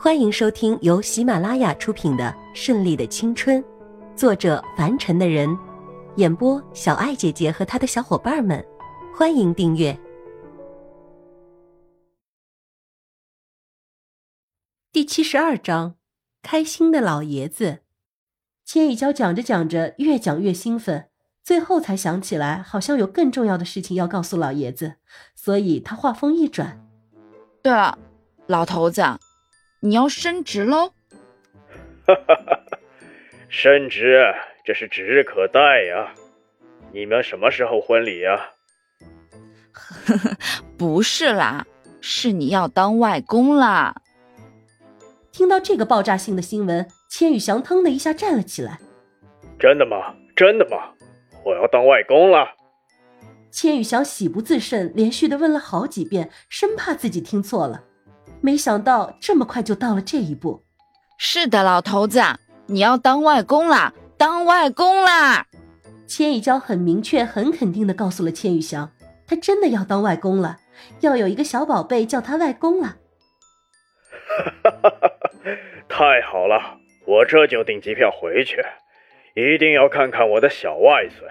欢迎收听由喜马拉雅出品的《顺利的青春》，作者凡尘的人，演播小爱姐姐和她的小伙伴们。欢迎订阅第七十二章：开心的老爷子。千一娇讲着讲着，越讲越兴奋，最后才想起来，好像有更重要的事情要告诉老爷子，所以他话锋一转：“对了，老头子，你要升职喽！”哈哈哈！升职，这是指日可待呀！你们什么时候婚礼呀？呵呵，不是啦，是你要当外公啦！听到这个爆炸性的新闻，千羽翔腾的一下站了起来。真的吗？真的吗？我要当外公了！千羽翔喜不自胜，连续的问了好几遍，生怕自己听错了。没想到这么快就到了这一步。是的，老头子，你要当外公啦！当外公啦！千羽娇很明确、很肯定的告诉了千羽翔。他真的要当外公了，要有一个小宝贝叫他外公了。哈哈哈！太好了，我这就订机票回去，一定要看看我的小外孙。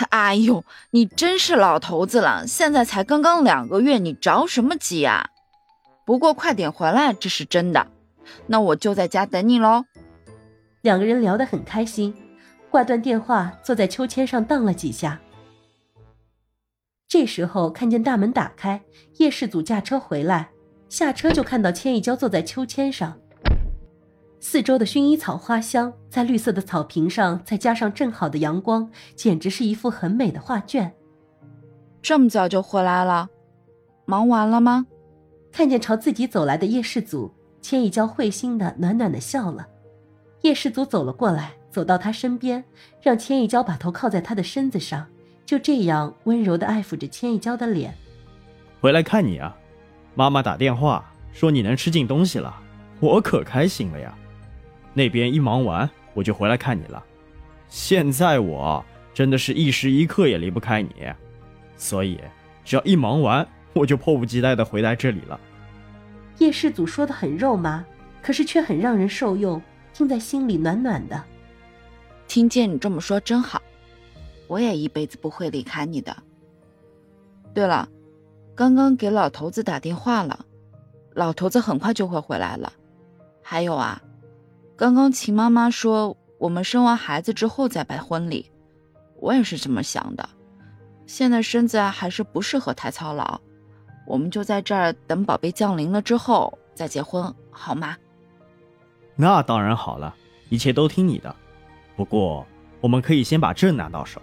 哎呦，你真是老头子了，现在才刚刚两个月，你着什么急啊？不过快点回来，这是真的。那我就在家等你喽。两个人聊得很开心，挂断电话，坐在秋千上荡了几下。这时候看见大门打开，叶世祖驾车回来，下车就看到千一娇坐在秋千上，四周的薰衣草花香在绿色的草坪上，再加上正好的阳光，简直是一幅很美的画卷。这么早就回来了，忙完了吗？看见朝自己走来的叶世祖，千一娇会心的暖暖的笑了。叶世祖走了过来，走到他身边，让千一娇把头靠在他的身子上。就这样温柔的爱抚着千一娇的脸。回来看你啊，妈妈打电话说你能吃进东西了，我可开心了呀。那边一忙完，我就回来看你了。现在我真的是一时一刻也离不开你，所以只要一忙完，我就迫不及待的回来这里了。叶世祖说的很肉麻，可是却很让人受用，听在心里暖暖的。听见你这么说真好。我也一辈子不会离开你的。对了，刚刚给老头子打电话了，老头子很快就会回来了。还有啊，刚刚秦妈妈说我们生完孩子之后再办婚礼，我也是这么想的。现在身子还是不适合太操劳，我们就在这儿等宝贝降临了之后再结婚，好吗？那当然好了，一切都听你的。不过我们可以先把证拿到手。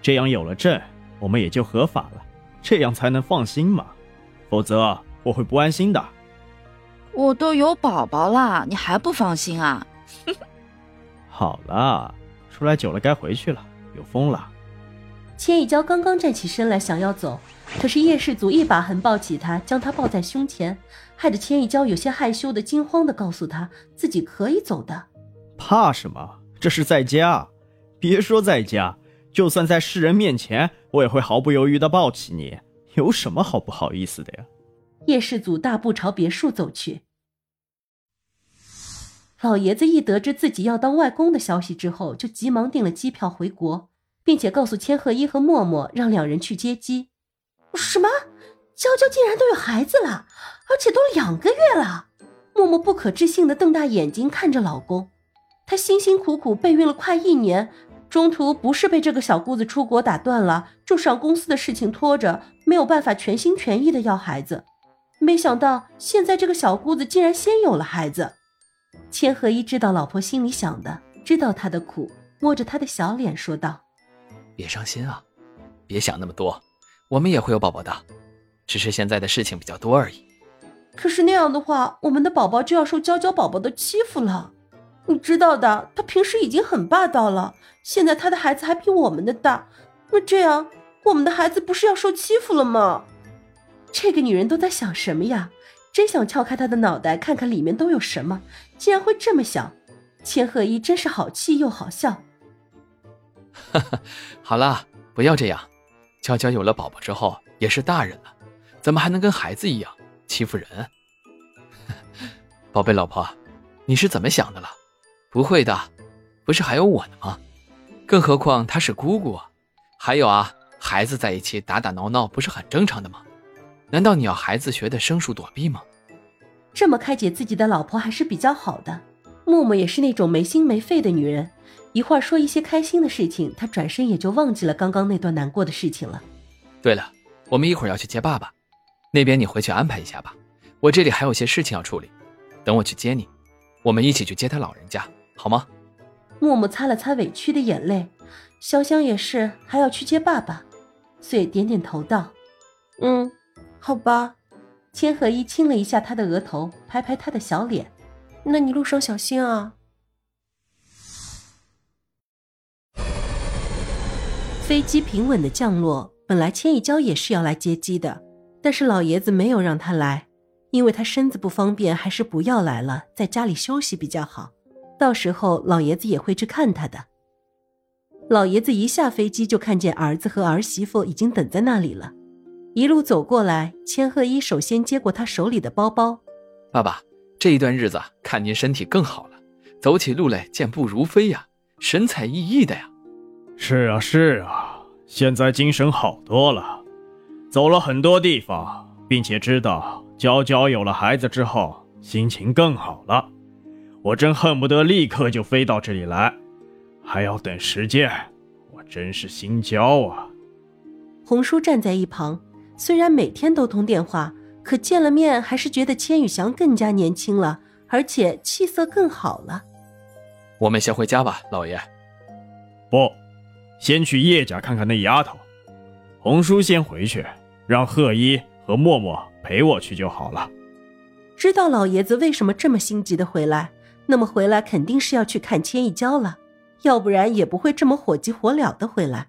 这样有了证，我们也就合法了，这样才能放心嘛。否则我会不安心的。我都有宝宝了，你还不放心啊？好了，出来久了该回去了，有风了。千一娇刚刚站起身来想要走，可是叶世祖一把横抱起她，将她抱在胸前，害得千一娇有些害羞的惊慌的告诉他自己可以走的。怕什么？这是在家，别说在家。就算在世人面前，我也会毫不犹豫的抱起你，有什么好不好意思的呀？叶世祖大步朝别墅走去。老爷子一得知自己要当外公的消息之后，就急忙订了机票回国，并且告诉千鹤一和默默，让两人去接机。什么？娇娇竟然都有孩子了，而且都两个月了！默默不可置信地瞪大眼睛看着老公，她辛辛苦苦备孕了快一年。中途不是被这个小姑子出国打断了，就上公司的事情拖着，没有办法全心全意的要孩子。没想到现在这个小姑子竟然先有了孩子。千和一知道老婆心里想的，知道她的苦，摸着她的小脸说道：“别伤心啊，别想那么多，我们也会有宝宝的，只是现在的事情比较多而已。可是那样的话，我们的宝宝就要受娇娇宝宝的欺负了。”你知道的，他平时已经很霸道了，现在他的孩子还比我们的大，那这样我们的孩子不是要受欺负了吗？这个女人都在想什么呀？真想撬开她的脑袋，看看里面都有什么，竟然会这么想。千鹤一真是好气又好笑。哈哈，好了，不要这样。娇娇有了宝宝之后也是大人了，怎么还能跟孩子一样欺负人？宝贝老婆，你是怎么想的了？不会的，不是还有我呢吗？更何况她是姑姑，还有啊，孩子在一起打打闹闹不是很正常的吗？难道你要孩子学的生疏躲避吗？这么开解自己的老婆还是比较好的。默默也是那种没心没肺的女人，一会儿说一些开心的事情，她转身也就忘记了刚刚那段难过的事情了。对了，我们一会儿要去接爸爸，那边你回去安排一下吧，我这里还有些事情要处理，等我去接你，我们一起去接他老人家，好吗？木木擦了擦委屈的眼泪，潇湘也是还要去接爸爸，遂点点头道：“嗯，好吧。”千和一亲了一下他的额头，拍拍他的小脸：“那你路上小心啊。”飞机平稳的降落，本来千一娇也是要来接机的，但是老爷子没有让他来，因为他身子不方便，还是不要来了，在家里休息比较好。到时候老爷子也会去看他的。老爷子一下飞机就看见儿子和儿媳妇已经等在那里了，一路走过来，千鹤一首先接过他手里的包包。爸爸，这一段日子看您身体更好了，走起路来健步如飞呀，神采奕奕的呀。是啊是啊，现在精神好多了，走了很多地方，并且知道娇娇有了孩子之后，心情更好了。我真恨不得立刻就飞到这里来，还要等时间，我真是心焦啊。红叔站在一旁，虽然每天都通电话，可见了面还是觉得千羽翔更加年轻了，而且气色更好了。我们先回家吧，老爷。不。先去叶家看看那丫头，红叔先回去，让贺一和默默陪我去就好了。知道老爷子为什么这么心急的回来，那么回来肯定是要去看千一娇了，要不然也不会这么火急火燎的回来。